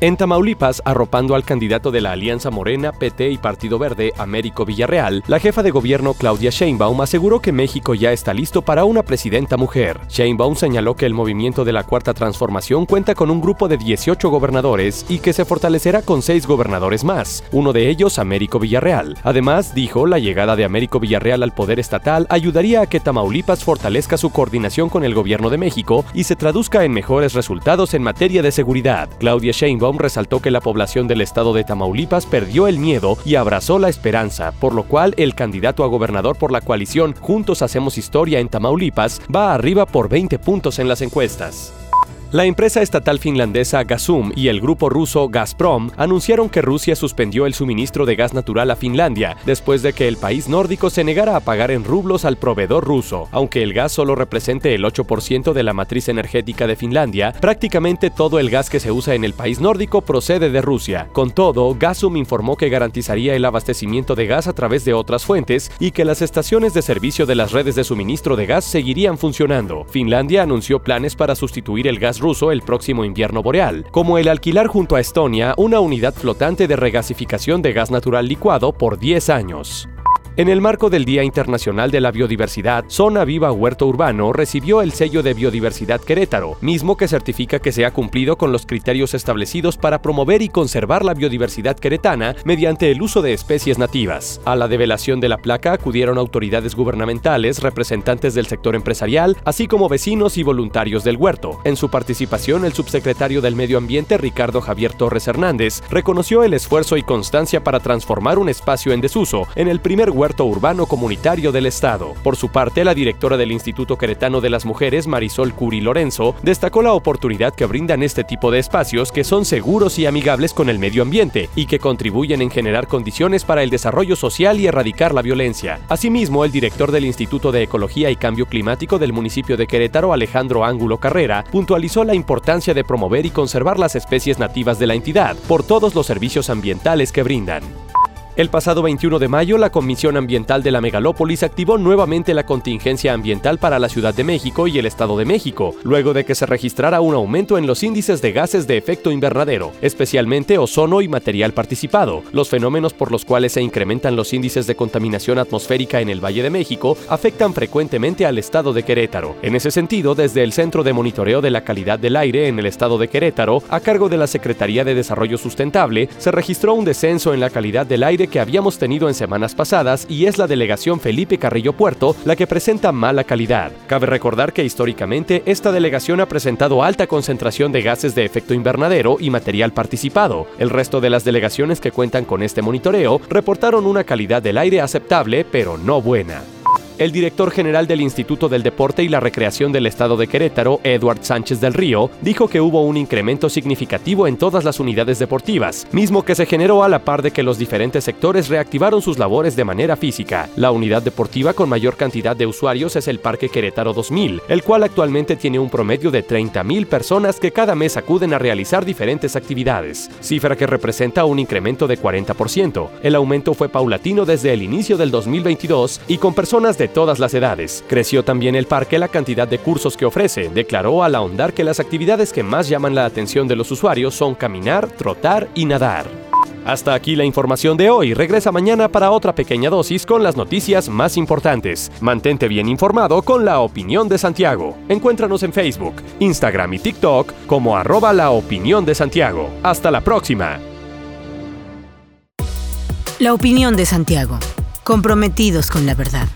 En Tamaulipas, arropando al candidato de la Alianza Morena, PT y Partido Verde, Américo Villarreal, la jefa de gobierno Claudia Sheinbaum aseguró que México ya está listo para una presidenta mujer. Sheinbaum señaló que el movimiento de la Cuarta Transformación cuenta con un grupo de 18 gobernadores y que se fortalecerá con seis gobernadores más, uno de ellos Américo Villarreal. Además, dijo, la llegada de Américo Villarreal al poder estatal ayudaría a que Tamaulipas fortalezca su coordinación con el gobierno de México y se traduzca en mejores resultados en materia de seguridad. Claudia Sheinbaum resaltó que la población del estado de Tamaulipas perdió el miedo y abrazó la esperanza, por lo cual el candidato a gobernador por la coalición Juntos Hacemos Historia en Tamaulipas va arriba por 20 puntos en las encuestas. La empresa estatal finlandesa Gazum y el grupo ruso Gazprom anunciaron que Rusia suspendió el suministro de gas natural a Finlandia después de que el país nórdico se negara a pagar en rublos al proveedor ruso. Aunque el gas solo represente el 8% de la matriz energética de Finlandia, prácticamente todo el gas que se usa en el país nórdico procede de Rusia. Con todo, Gazum informó que garantizaría el abastecimiento de gas a través de otras fuentes y que las estaciones de servicio de las redes de suministro de gas seguirían funcionando. Finlandia anunció planes para sustituir el gas ruso el próximo invierno boreal, como el alquilar junto a Estonia una unidad flotante de regasificación de gas natural licuado por 10 años. En el marco del Día Internacional de la Biodiversidad, Zona Viva Huerto Urbano recibió el sello de Biodiversidad Querétaro, mismo que certifica que se ha cumplido con los criterios establecidos para promover y conservar la biodiversidad queretana mediante el uso de especies nativas. A la develación de la placa acudieron autoridades gubernamentales, representantes del sector empresarial, así como vecinos y voluntarios del huerto. En su participación, el subsecretario del Medio Ambiente, Ricardo Javier Torres Hernández, reconoció el esfuerzo y constancia para transformar un espacio en desuso en el primer huerto urbano comunitario del Estado. Por su parte, la directora del Instituto Queretano de las Mujeres, Marisol Curi Lorenzo, destacó la oportunidad que brindan este tipo de espacios que son seguros y amigables con el medio ambiente y que contribuyen en generar condiciones para el desarrollo social y erradicar la violencia. Asimismo, el director del Instituto de Ecología y Cambio Climático del municipio de Querétaro, Alejandro Ángulo Carrera, puntualizó la importancia de promover y conservar las especies nativas de la entidad por todos los servicios ambientales que brindan. El pasado 21 de mayo, la Comisión Ambiental de la Megalópolis activó nuevamente la contingencia ambiental para la Ciudad de México y el Estado de México, luego de que se registrara un aumento en los índices de gases de efecto invernadero, especialmente ozono y material participado. Los fenómenos por los cuales se incrementan los índices de contaminación atmosférica en el Valle de México afectan frecuentemente al Estado de Querétaro. En ese sentido, desde el Centro de Monitoreo de la Calidad del Aire en el Estado de Querétaro, a cargo de la Secretaría de Desarrollo Sustentable, se registró un descenso en la calidad del aire que habíamos tenido en semanas pasadas y es la delegación Felipe Carrillo Puerto la que presenta mala calidad. Cabe recordar que históricamente esta delegación ha presentado alta concentración de gases de efecto invernadero y material participado. El resto de las delegaciones que cuentan con este monitoreo reportaron una calidad del aire aceptable pero no buena. El director general del Instituto del Deporte y la Recreación del Estado de Querétaro, Edward Sánchez del Río, dijo que hubo un incremento significativo en todas las unidades deportivas, mismo que se generó a la par de que los diferentes sectores reactivaron sus labores de manera física. La unidad deportiva con mayor cantidad de usuarios es el Parque Querétaro 2000, el cual actualmente tiene un promedio de 30.000 personas que cada mes acuden a realizar diferentes actividades, cifra que representa un incremento de 40%. El aumento fue paulatino desde el inicio del 2022 y con personas todas las edades. Creció también el parque la cantidad de cursos que ofrece. Declaró al ahondar que las actividades que más llaman la atención de los usuarios son caminar, trotar y nadar. Hasta aquí la información de hoy. Regresa mañana para otra pequeña dosis con las noticias más importantes. Mantente bien informado con la opinión de Santiago. Encuéntranos en Facebook, Instagram y TikTok como arroba la opinión de Santiago. Hasta la próxima. La opinión de Santiago. Comprometidos con la verdad.